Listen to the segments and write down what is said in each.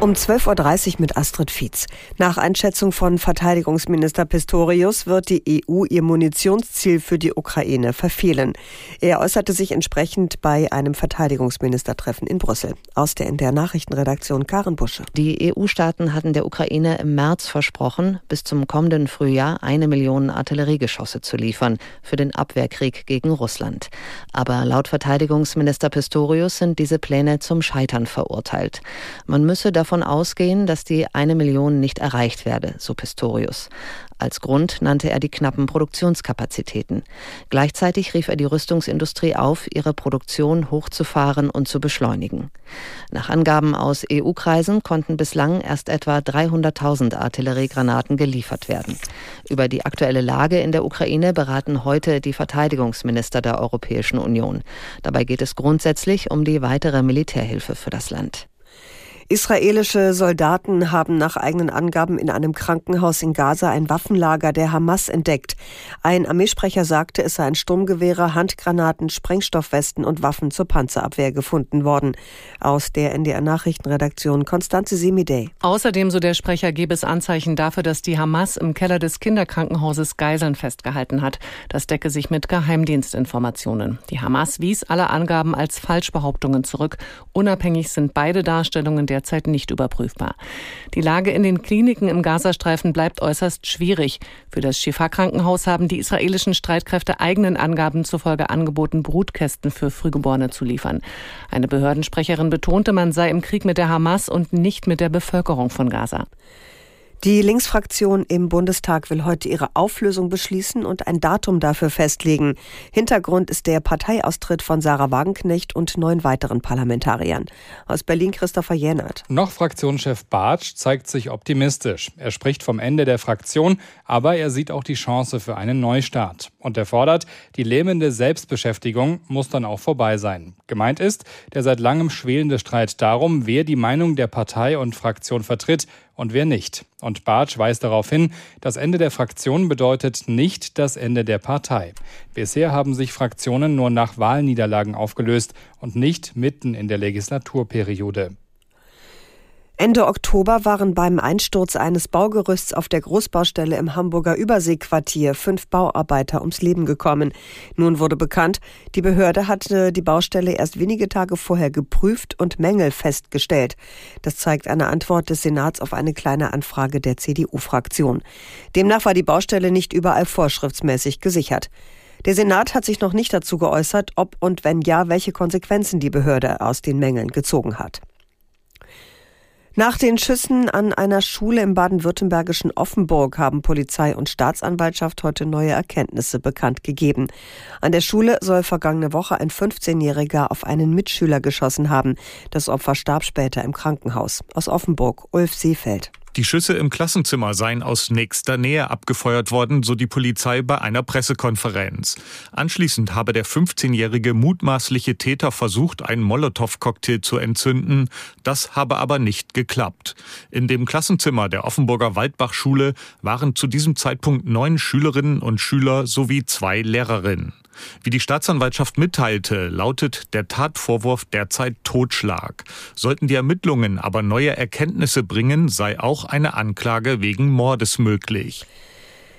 Um 12.30 Uhr mit Astrid Fietz. Nach Einschätzung von Verteidigungsminister Pistorius wird die EU ihr Munitionsziel für die Ukraine verfehlen. Er äußerte sich entsprechend bei einem Verteidigungsministertreffen in Brüssel. Aus der NDR Nachrichtenredaktion Karen Busche. Die EU-Staaten hatten der Ukraine im März versprochen, bis zum kommenden Frühjahr eine Million Artilleriegeschosse zu liefern für den Abwehrkrieg gegen Russland. Aber laut Verteidigungsminister Pistorius sind diese Pläne zum Scheitern verurteilt. Man müsse davon davon ausgehen, dass die eine Million nicht erreicht werde, so Pistorius. Als Grund nannte er die knappen Produktionskapazitäten. Gleichzeitig rief er die Rüstungsindustrie auf, ihre Produktion hochzufahren und zu beschleunigen. Nach Angaben aus EU-Kreisen konnten bislang erst etwa 300.000 Artilleriegranaten geliefert werden. Über die aktuelle Lage in der Ukraine beraten heute die Verteidigungsminister der Europäischen Union. Dabei geht es grundsätzlich um die weitere Militärhilfe für das Land. Israelische Soldaten haben nach eigenen Angaben in einem Krankenhaus in Gaza ein Waffenlager der Hamas entdeckt. Ein Armeesprecher sagte, es seien Sturmgewehre, Handgranaten, Sprengstoffwesten und Waffen zur Panzerabwehr gefunden worden. Aus der NDR Nachrichtenredaktion Konstanze Semidey. Außerdem, so der Sprecher, gebe es Anzeichen dafür, dass die Hamas im Keller des Kinderkrankenhauses Geiseln festgehalten hat. Das decke sich mit Geheimdienstinformationen. Die Hamas wies alle Angaben als Falschbehauptungen zurück. Unabhängig sind beide Darstellungen der derzeit nicht überprüfbar. Die Lage in den Kliniken im Gazastreifen bleibt äußerst schwierig. Für das Shifa-Krankenhaus haben die israelischen Streitkräfte eigenen Angaben zufolge angeboten, Brutkästen für Frühgeborene zu liefern. Eine Behördensprecherin betonte, man sei im Krieg mit der Hamas und nicht mit der Bevölkerung von Gaza. Die Linksfraktion im Bundestag will heute ihre Auflösung beschließen und ein Datum dafür festlegen. Hintergrund ist der Parteiaustritt von Sarah Wagenknecht und neun weiteren Parlamentariern. Aus Berlin Christopher Jänert. Noch Fraktionschef Bartsch zeigt sich optimistisch. Er spricht vom Ende der Fraktion, aber er sieht auch die Chance für einen Neustart. Und er fordert, die lähmende Selbstbeschäftigung muss dann auch vorbei sein. Gemeint ist der seit langem schwelende Streit darum, wer die Meinung der Partei und Fraktion vertritt und wer nicht. Und Bartsch weist darauf hin, das Ende der Fraktion bedeutet nicht das Ende der Partei. Bisher haben sich Fraktionen nur nach Wahlniederlagen aufgelöst und nicht mitten in der Legislaturperiode. Ende Oktober waren beim Einsturz eines Baugerüsts auf der Großbaustelle im Hamburger Überseequartier fünf Bauarbeiter ums Leben gekommen. Nun wurde bekannt, die Behörde hatte die Baustelle erst wenige Tage vorher geprüft und Mängel festgestellt. Das zeigt eine Antwort des Senats auf eine kleine Anfrage der CDU-Fraktion. Demnach war die Baustelle nicht überall vorschriftsmäßig gesichert. Der Senat hat sich noch nicht dazu geäußert, ob und wenn ja, welche Konsequenzen die Behörde aus den Mängeln gezogen hat. Nach den Schüssen an einer Schule im baden-württembergischen Offenburg haben Polizei und Staatsanwaltschaft heute neue Erkenntnisse bekannt gegeben. An der Schule soll vergangene Woche ein 15-Jähriger auf einen Mitschüler geschossen haben. Das Opfer starb später im Krankenhaus. Aus Offenburg, Ulf Seefeld. Die Schüsse im Klassenzimmer seien aus nächster Nähe abgefeuert worden, so die Polizei bei einer Pressekonferenz. Anschließend habe der 15-jährige mutmaßliche Täter versucht, einen Molotow-Cocktail zu entzünden. Das habe aber nicht geklappt. In dem Klassenzimmer der Offenburger Waldbachschule waren zu diesem Zeitpunkt neun Schülerinnen und Schüler sowie zwei Lehrerinnen. Wie die Staatsanwaltschaft mitteilte, lautet der Tatvorwurf derzeit Totschlag. Sollten die Ermittlungen aber neue Erkenntnisse bringen, sei auch eine Anklage wegen Mordes möglich.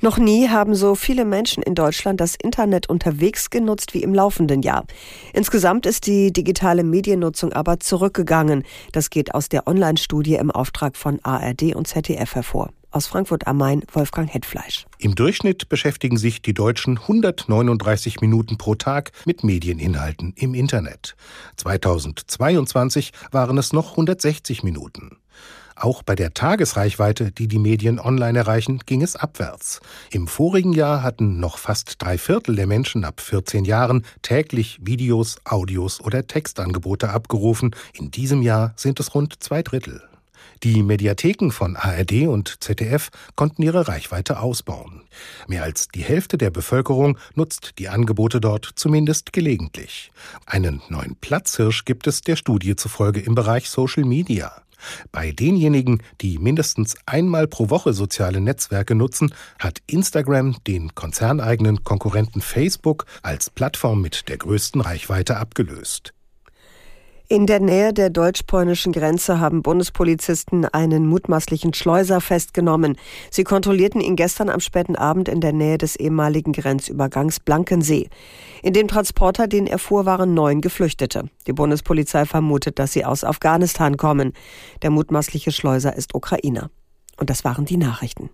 Noch nie haben so viele Menschen in Deutschland das Internet unterwegs genutzt wie im laufenden Jahr. Insgesamt ist die digitale Mediennutzung aber zurückgegangen. Das geht aus der Online-Studie im Auftrag von ARD und ZDF hervor. Aus Frankfurt am Main Wolfgang Hetfleisch. Im Durchschnitt beschäftigen sich die Deutschen 139 Minuten pro Tag mit Medieninhalten im Internet. 2022 waren es noch 160 Minuten. Auch bei der Tagesreichweite, die die Medien online erreichen, ging es abwärts. Im vorigen Jahr hatten noch fast drei Viertel der Menschen ab 14 Jahren täglich Videos, Audios oder Textangebote abgerufen. In diesem Jahr sind es rund zwei Drittel. Die Mediatheken von ARD und ZDF konnten ihre Reichweite ausbauen. Mehr als die Hälfte der Bevölkerung nutzt die Angebote dort zumindest gelegentlich. Einen neuen Platzhirsch gibt es der Studie zufolge im Bereich Social Media. Bei denjenigen, die mindestens einmal pro Woche soziale Netzwerke nutzen, hat Instagram den konzerneigenen Konkurrenten Facebook als Plattform mit der größten Reichweite abgelöst. In der Nähe der deutsch-polnischen Grenze haben Bundespolizisten einen mutmaßlichen Schleuser festgenommen. Sie kontrollierten ihn gestern am späten Abend in der Nähe des ehemaligen Grenzübergangs Blankensee. In dem Transporter, den er fuhr, waren neun Geflüchtete. Die Bundespolizei vermutet, dass sie aus Afghanistan kommen. Der mutmaßliche Schleuser ist Ukrainer. Und das waren die Nachrichten.